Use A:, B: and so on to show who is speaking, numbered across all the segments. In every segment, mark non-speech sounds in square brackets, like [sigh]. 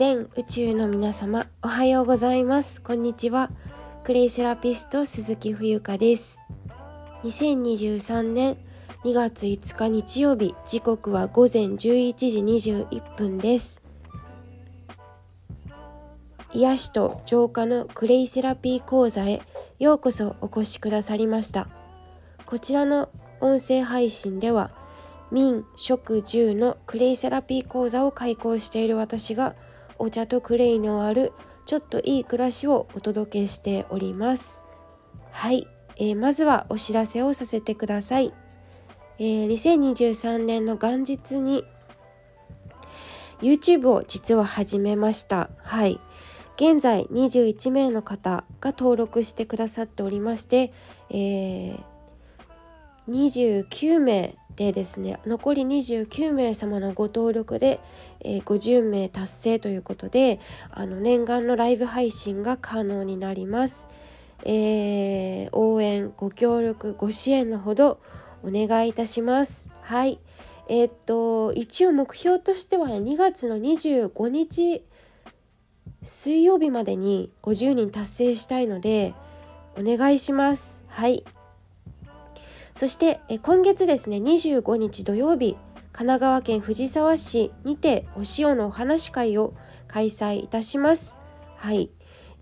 A: 全宇宙の皆様おはようございます。こんにちは。クレイセラピスト鈴木冬香です。2023年2月5日日曜日時刻は午前11時21分です。癒しと浄化のクレイセラピー講座へようこそお越しくださりました。こちらの音声配信では民食住のクレイセラピー講座を開講している私がお茶とクレイのあるちょっといい暮らしをお届けしております。はい、えー、まずはお知らせをさせてください、えー、2023年の元日に YouTube を実は始めました。はい。現在21名の方が登録してくださっておりまして、えー、29名でですね残り29名様のご登録で、えー、50名達成ということであの念願のライブ配信が可能になります、えー、応援ご協力ご支援のほどお願いいたします。はい。えー、っと一応目標としては、ね、2月の25日水曜日までに50人達成したいのでお願いします。はい。そして今月ですね25日土曜日神奈川県藤沢市にてお塩のお話会を開催いたします。はい。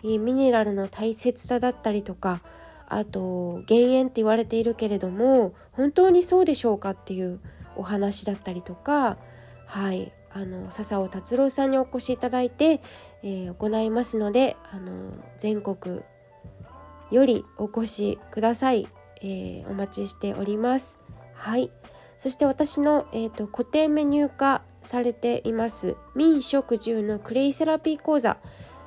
A: ミネラルの大切さだったりとかあと減塩って言われているけれども本当にそうでしょうかっていうお話だったりとかはい。あの笹尾達郎さんにお越しいただいて、えー、行いますのであの全国よりお越しください。えー、お待ちしております。はい。そして私の、えーと、固定メニュー化されています。民食住のクレイセラピー講座。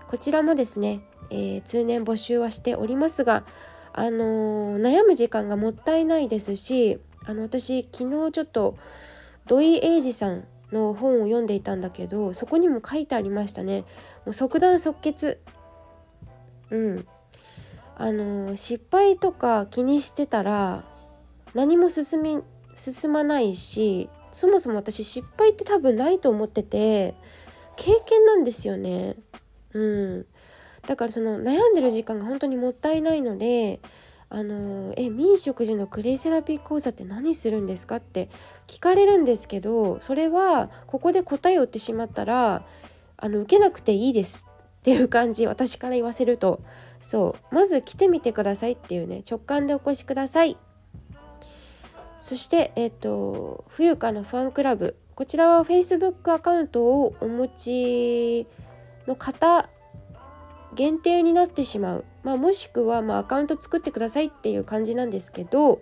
A: こちらもですね、えー、通年募集はしておりますがあのー、悩む時間がもったいないですしあの私昨日ちょっと土井英二さんの本を読んでいたんだけどそこにも書いてありましたね。もう即断即決。うん。あの失敗とか気にしてたら何も進み進まないしそもそも私失敗って多分ないと思ってて経験なんですよね。うん、だからその悩んでる時間が本当にもったいないのであのえ民食事のクレイセラピー講座って何するんですかって聞かれるんですけどそれはここで答えを言ってしまったらあの受けなくていいですっていう感じ私から言わせると。そう。まず来てみてくださいっていうね。直感でお越しください。そしてえっ、ー、と冬香のファンクラブ。こちらは Facebook アカウントをお持ちの方限定になってしまう、まあ、もしくはまアカウント作ってくださいっていう感じなんですけど、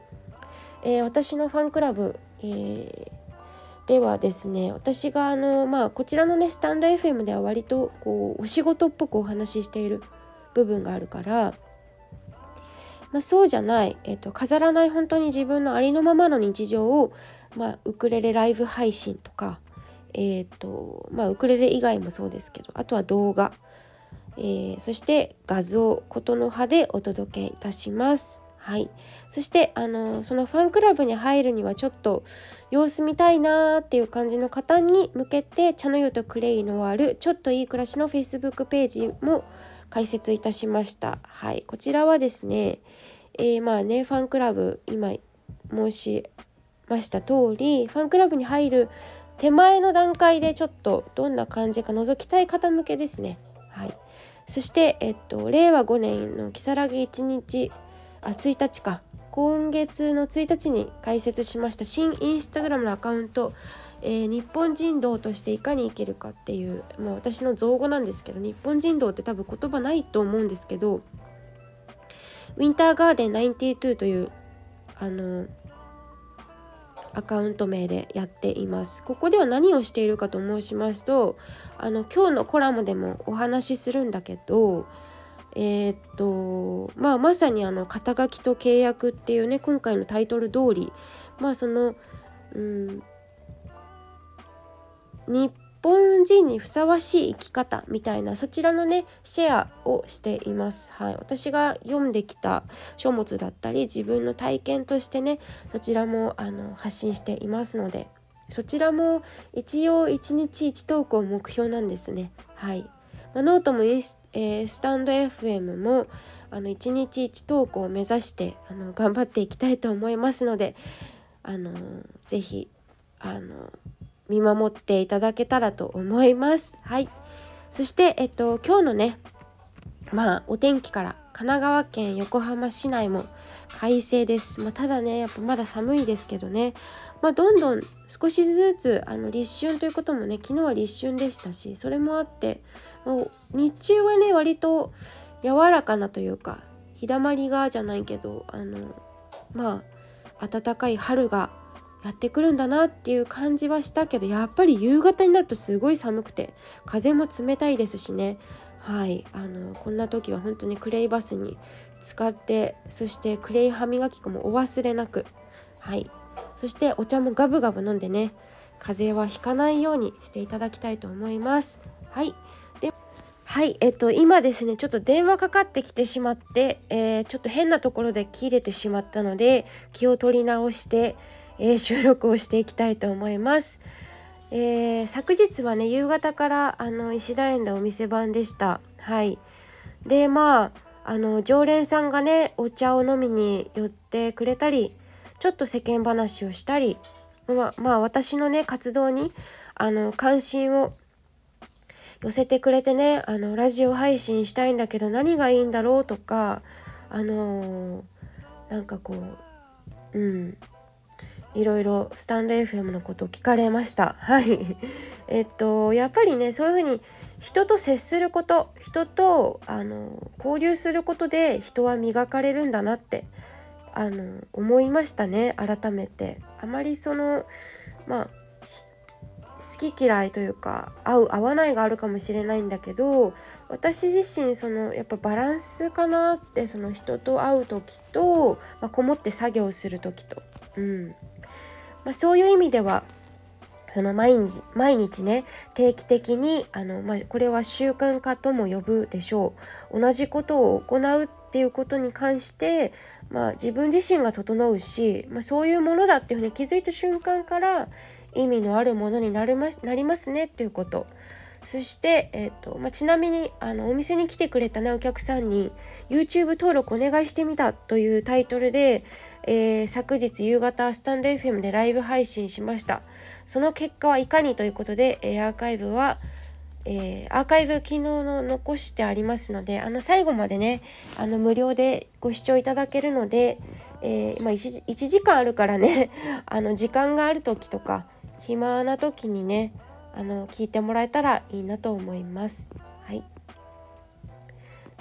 A: えー、私のファンクラブ、えー、ではですね私があのまあこちらのねスタンド FM では割とこうお仕事っぽくお話ししている部分があるから、まあ、そうじゃない、えーと、飾らない本当に自分のありのままの日常を、まあ、ウクレレライブ配信とか、えーとまあ、ウクレレ以外もそうですけどあとは動画、えー、そして画像ことの葉でお届けいたします。はい、そしてあのそのファンクラブに入るにはちょっと様子見たいなーっていう感じの方に向けて茶の湯とクレイのあるちょっといい暮らしの Facebook ページも解説いたしました。はい、こちらはですね、えー、まあねファンクラブ今申しました通りファンクラブに入る手前の段階でちょっとどんな感じか覗きたい方向けですね。はい、そして、えっと、令和5年の如月1日あ1日か。今月の1日に開設しました新インスタグラムのアカウント。えー、日本人道としていかに生きるかっていう、まあ、私の造語なんですけど日本人道って多分言葉ないと思うんですけどウィンターガーデン92というあのアカウント名でやっています。ここでは何をしているかと申しますとあの今日のコラムでもお話しするんだけどえー、っとまあまさにあの肩書きと契約っていうね今回のタイトル通りまあそのうん日本人にふさわしい生き方みたいなそちらのねシェアをしています。はい、私が読んできた書物だったり自分の体験としてねそちらもあの発信していますのでそちらも一応1日1投稿目標なんですね。はい、まあ、ノートもス,、えー、スタンド FM もあの1日1投稿を目指してあの頑張っていきたいと思いますのであのぜひあの見守っていただけたらと思います。はい。そして、えっと、今日のね、まあ、お天気から神奈川県横浜市内も快晴です。まあ、ただね、やっぱまだ寒いですけどね、まあ、どんどん少しずつあの立春ということもね、昨日は立春でしたし、それもあって、もう日中はね、割と柔らかなというか、日だまりがじゃないけど、あの、まあ、暖かい春がやってくるんだなっていう感じはしたけどやっぱり夕方になるとすごい寒くて風も冷たいですしねはい。あのこんな時は本当にクレイバスに使ってそしてクレイ歯磨き粉もお忘れなく。はい。そしてお茶もガブガブ飲んでね風邪はひかないようにしていただきたいと思います。はい。ではい。えっと今ですねちょっと電話かかってきてしまって、えー、ちょっと変なところで切れてしまったので気を取り直してえー、収録をしていきたいと思います。えー、昨日はね夕方からあの石田園でお店番でした。はいでまああの常連さんがねお茶を飲みに寄ってくれたりちょっと世間話をしたりままあ私のね活動にあの関心を寄せてくれてねあのラジオ配信したいんだけど何がいいんだろうとかあのー、なんかこううんいろいろスタンド FM のことを聞かれました。はい。[laughs] えっとやっぱりねそういうふうに人と接すること人とあの交流することで人は磨かれるんだなってあの思いましたね改めて。あまりそのまあ好き嫌いというか合う合わないがあるかもしれないんだけど私自身そのやっぱバランスかなってその人と会う時と、まあ、こもって作業する時と、うん、まあ、そういう意味ではその毎日毎日ね定期的にあの、まあ、これは習慣化とも呼ぶでしょう。同じことを行うっていうことに関して、まあ、自分自身が整うし、まあ、そういうものだっていうふうに気づいた瞬間から意味のあるものになりますなりますねっていうこと。そして、えーとまあ、ちなみにあのお店に来てくれたねお客さんに YouTube 登録お願いしてみたというタイトルでえー、昨日夕方スタンド FM でライブ配信しましたその結果はいかにということで、えー、アーカイブは、えー、アーカイブ昨日の残してありますのであの最後までねあの無料でご視聴いただけるので、えまあ1、1, 時間あるからね [laughs] あの時間がある時とか暇な時にねあの聞いてもらえたらいいなと思います。はい、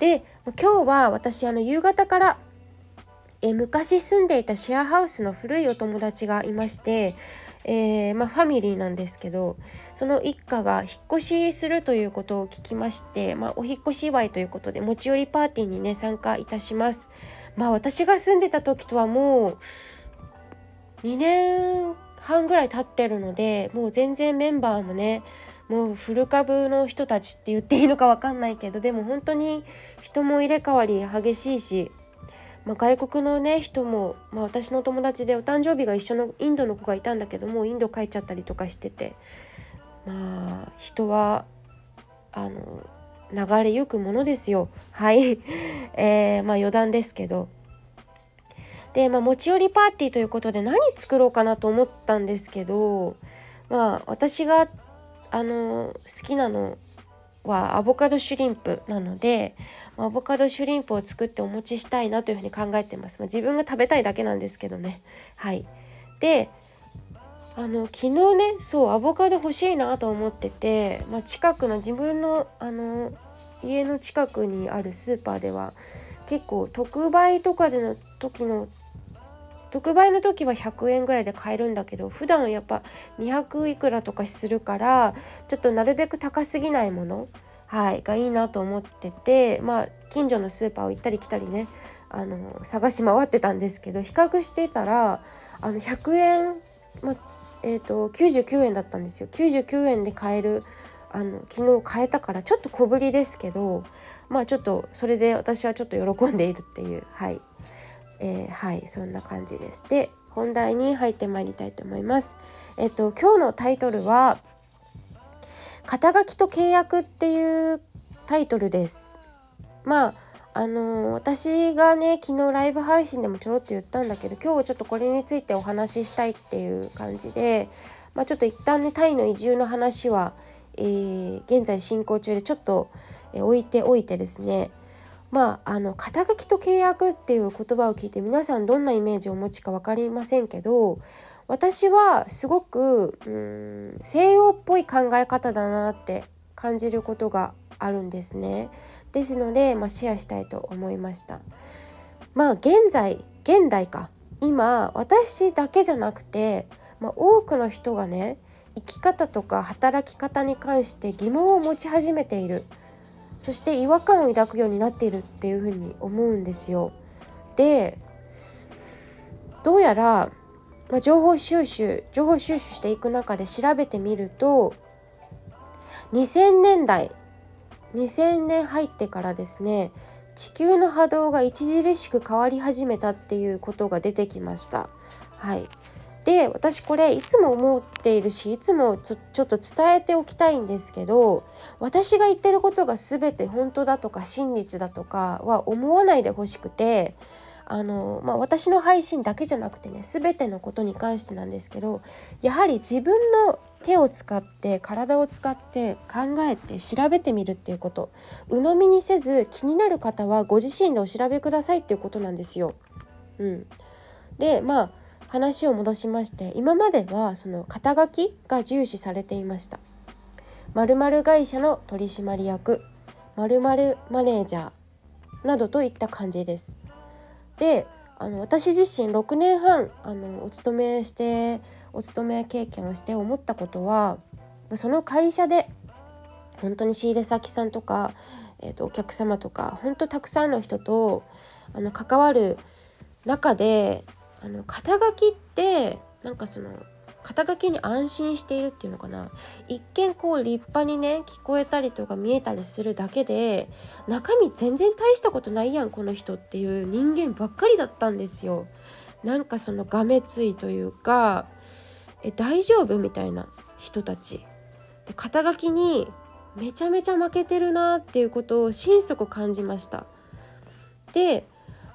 A: で今日は私あの夕方からえ昔住んでいたシェアハウスの古いお友達がいまして、えー、まあ、ファミリーなんですけどその一家が引っ越しするということを聞きまして、まあ、お引越し祝いということで持ち寄りパーティーにね参加いたします。まあ私が住んでた時とはもう2年半ぐらい経ってるのでもう全然メンバーもねもうフル株の人たちって言っていいのか分かんないけどでも本当に人も入れ替わり激しいしまあ、外国のね人も、まあ、私の友達でお誕生日が一緒のインドの子がいたんだけどもインド帰っちゃったりとかしててまあ人はあの流れゆくものですよ。はい、[laughs] えー、まあ余談ですけど。で、まあ、持ち寄りパーティーということで何作ろうかなと思ったんですけどまあ私があの好きなのはアボカドシュリンプなのでアボカドシュリンプを作ってお持ちしたいなというふうに考えてます、まあ、自分が食べたいだけなんですけどね。はい。であの昨日ねそうアボカド欲しいなと思ってて、まあ、近くの自分のあの家の近くにあるスーパーでは結構特売とかでの時の特売の時は100円ぐらいで買えるんだけど普段やっぱ200いくらとかするからちょっとなるべく高すぎないものはい、がいいなと思ってて、まあ、近所のスーパーを行ったり来たりねあの探し回ってたんですけど比較してたらあの100円、まえーと、99円だったんですよ。99円で買えるあの昨日買えたからちょっと小ぶりですけどまあちょっとそれで私はちょっと喜んでいるっていうはい、えー、はいそんな感じです。で本題に入ってまいりたいと思います。えっと今日のタイトルは肩書きと契約っていうタイトルです。まああの私がね昨日ライブ配信でもちょろっと言ったんだけど今日はちょっとこれについてお話ししたいっていう感じで、まあ、ちょっと一旦ねタイの移住の話は、えー、現在進行中でちょっと、え、置いておいてですねまああの肩書きと契約っていう言葉を聞いて皆さんどんなイメージをお持ちか分かりませんけど私はすごくうん西洋っぽい考え方だなって感じることがあるんですね。ですので、まあ、シェアしたいと思いました。まあ現在現代か今私だけじゃなくて、まあ、多くの人がね生き方とか働き方に関して疑問を持ち始めているそして違和感を抱くようになっているっていうふうに思うんですよ。でどうやら、まあ、情報収集情報収集していく中で調べてみると2000年代2000年入ってからですね地球の波動が著しく変わり始めたっていうことが出てきました。はい、で私これいつも思っているしいつもちょちょっと伝えておきたいんですけど私が言ってることが全て本当だとか真実だとかは思わないでほしくてあの、まあ、私の配信だけじゃなくてね全てのことに関してなんですけどやはり自分の手を使って体を使って考えて調べてみるっていうこと鵜呑みにせず気になる方はご自身でお調べくださいっていうことなんですよ。うん、でまあ話を戻しまして今まではその肩書きが重視されていました。〇〇会社の取締役〇〇マネージャーなどといった感じです。であの私自身6年半あのお勤めしてお勤め経験をして思ったことはその会社で本当に仕入れ先さんとか、えー、とお客様とか本当たくさんの人とあの関わる中であの肩書きってなんかその肩書きに安心しているっていうのかな一見こう立派にね聞こえたりとか見えたりするだけで中身全然大したことないやんこの人っていう人間ばっかりだったんですよ。なんかそのがめついというかえ大丈夫みたいな人たちで肩書きにめちゃめちゃ負けてるなっていうことを心底感じました。で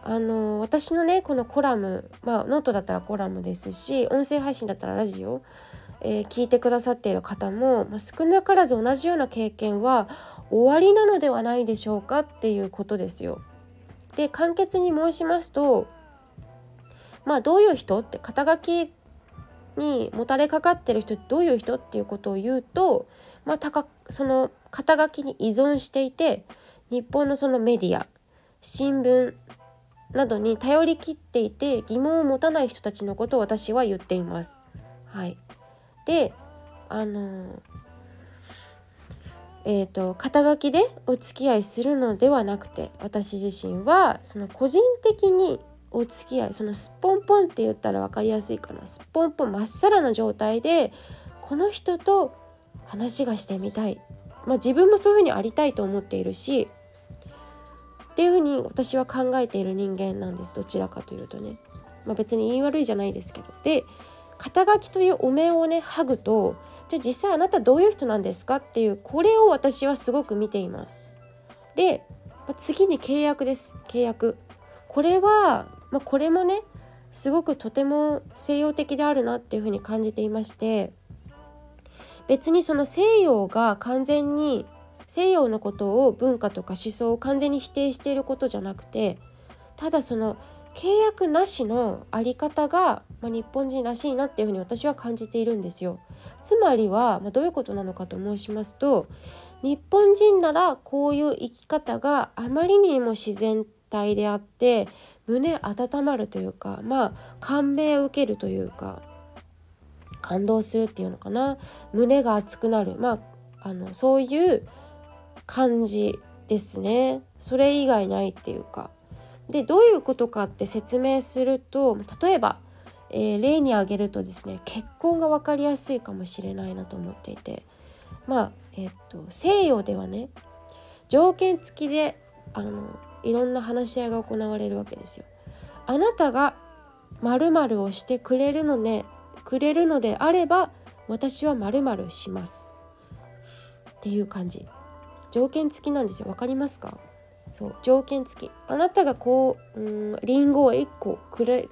A: あの私のねこのコラムまあノートだったらコラムですし音声配信だったらラジオ、えー、聞いてくださっている方も、まあ、少なからず同じような経験はおありなのではないでしょうかっていうことですよ。で簡潔に申しますとまあどういう人？って肩書きにもたれかかってる人ってどういう人？っていうことを言うと、まあ、たかその肩書きに依存していて日本のそのメディア新聞などに頼り切っていて疑問を持たない人たちのことを私は言っています。はい、であのえーと、肩書きでお付き合いするのではなくて私自身はその個人的にお付き合いそのすっぽんぽんって言ったら分かりやすいかな。すっぽんぽんまっさらな状態でこの人と話がしてみたい、まあ、自分もそういうふうにありたいと思っているしっていうふうに私は考えている人間なんですどちらかというとね、まあ、別に言い悪いじゃないですけど。で肩書きというお面をね剥ぐとじゃあ実際あなたどういう人なんですかっていうこれを私はすごく見ています。で、まあ、次に契約です。契約。これは、まあ、これもねすごくとても西洋的であるなっていうふうに感じていまして別にその西洋が完全に西洋のことを文化とか思想を完全に否定していることじゃなくてただその契約なしのあり方が、まあ、日本人らしいなっていうふに私は感じているんですよ。つまりは、まあ、どういうことなのかと申しますと日本人ならこういう生き方があまりにも自然体であって胸温まるというかまあ感銘を受けるというか感動するっていうのかな胸が熱くなるまああのそういう感じですね。それ以外ないっていうか。でどういうことかって説明すると例えば、えー、例に挙げるとですね結婚が分かりやすいかもしれないなと思っていて。まあえっと西洋ではね条件付きであのいろんな話し合いが行われるわけですよ。あなたが〇〇をしてくれるのねくれるのであれば私は〇〇します。っていう感じ。条件付きなんですよ。わかりますか？そう条件付き。あなたがこううんリンゴを1個くれ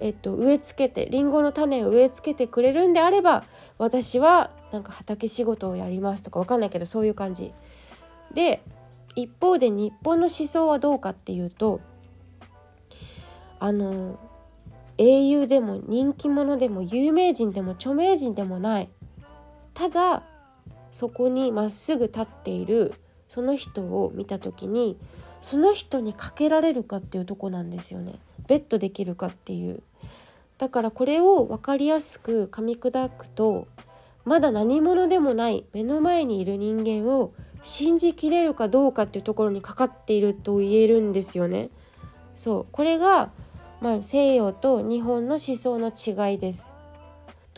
A: えっと、植え付けてりんごの種を植え付けてくれるんであれば私はなんか畑仕事をやりますとかわかんないけどそういう感じ。で一方で日本の思想はどうかっていうとあの英雄でも人気者でも有名人でも著名人でもない。ただそこにまっすぐ立っているその人を見た時にその人にかけられるかっていうとこなんですよねベットできるかっていうだからこれを分かりやすく噛み砕くとまだ何者でもない目の前にいる人間を信じきれるかどうかっていうところにかかっていると言えるんですよね。そうこれが、まあ、西洋と日本の思想の違いです。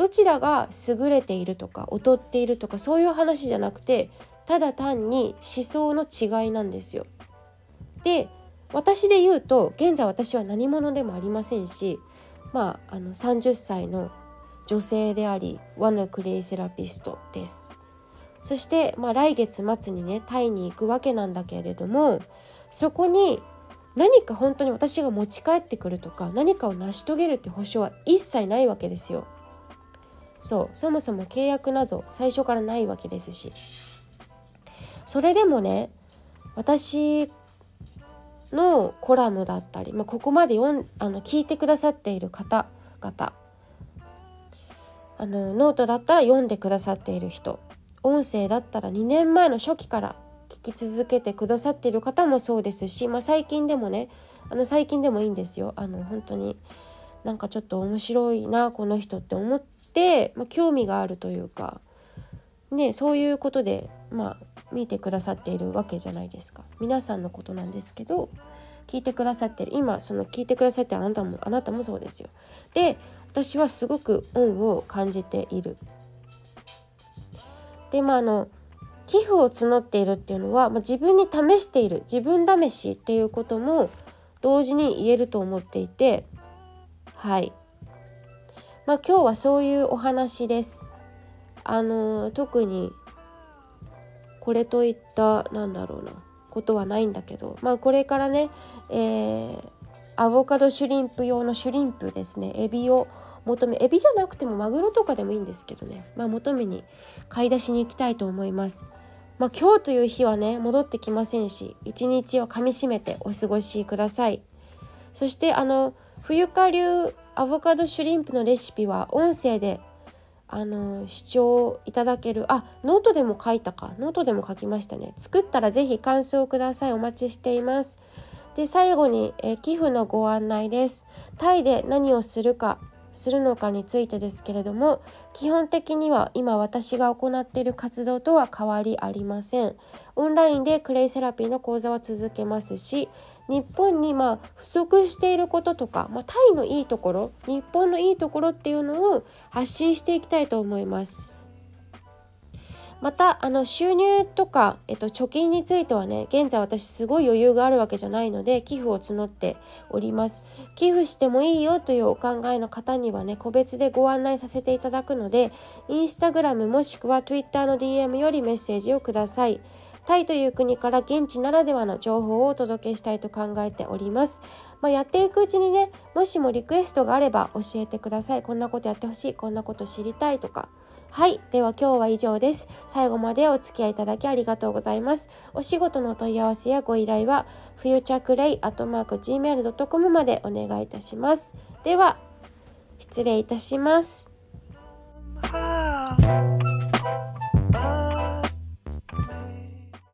A: どちらが優れているとか劣っているとかそういう話じゃなくてただ単に思想の違いなんですよ。で私で言うと現在私は何者でもありませんしまああの30歳の女性でありワヌクレイセラピストです。そして、まあ、来月末にねタイに行くわけなんだけれどもそこに何か本当に私が持ち帰ってくるとか何かを成し遂げるって保証は一切ないわけですよ。そうそもそも契約など最初からないわけですし。それでもね私のコラムだったり、まあ、ここまで読んあの聞いてくださっている方々あのノートだったら読んでくださっている人音声だったら2年前の初期から聞き続けてくださっている方もそうですし、まあ、最近でもねあの最近でもいいんですよ。あの本当になんかちょっと面白いなこの人って思って、まあ、興味があるというかねそういうことでまあ見てくださっているわけじゃないですか。皆さんのことなんですけど聞いてくださってる。今その聞いてくださってるあなたもあなたもそうですよ。で私はすごく恩を感じている。でまああの寄付を募っているっていうのは、まあ、自分に試している。自分試しっていうことも同時に言えると思っていてはい。まあ今日はそういうお話です。あの特にこれといったなんだろうなことはないんだけどまあこれからね、えー、アボカドシュリンプ用のシュリンプですね。エビを求めエビじゃなくてもマグロとかでもいいんですけどね。まあ求めに買い出しに行きたいと思います。まあ今日という日はね戻ってきませんし一日をかみしめてお過ごしください。そしてあの冬香流アボカドシュリンプのレシピは音声であの視聴いただける。あノートでも書いたか。ノートでも書きましたね。作ったら是非感想をください。お待ちしています。で最後にえ寄付のご案内です。タイで何をするかするのかについてですけれども基本的には今私が行っている活動とは変わりありません。オンラインでクレイセラピーの講座は続けますし日本にまあ不足していることとか、まあ、タイのいいところ日本のいいところっていうのを発信していきたいと思います。またあの収入とか、えっと、貯金についてはね現在私すごい余裕があるわけじゃないので寄付を募っております。寄付してもいいよというお考えの方にはね個別でご案内させていただくのでインスタグラムもしくは Twitter の DM よりメッセージをください。タイという国から現地ならではの情報をお届けしたいと考えております。まあ、やっていくうちにねもしもリクエストがあれば教えてください。こんなことやってほしい。こんなこと知りたいとか。はい。では今日は以上です。最後までお付き合いいただきありがとうございます。お仕事の問い合わせやご依頼はフューチャークレイアットマーク gmail.com までお願いいたします。では失礼いたします。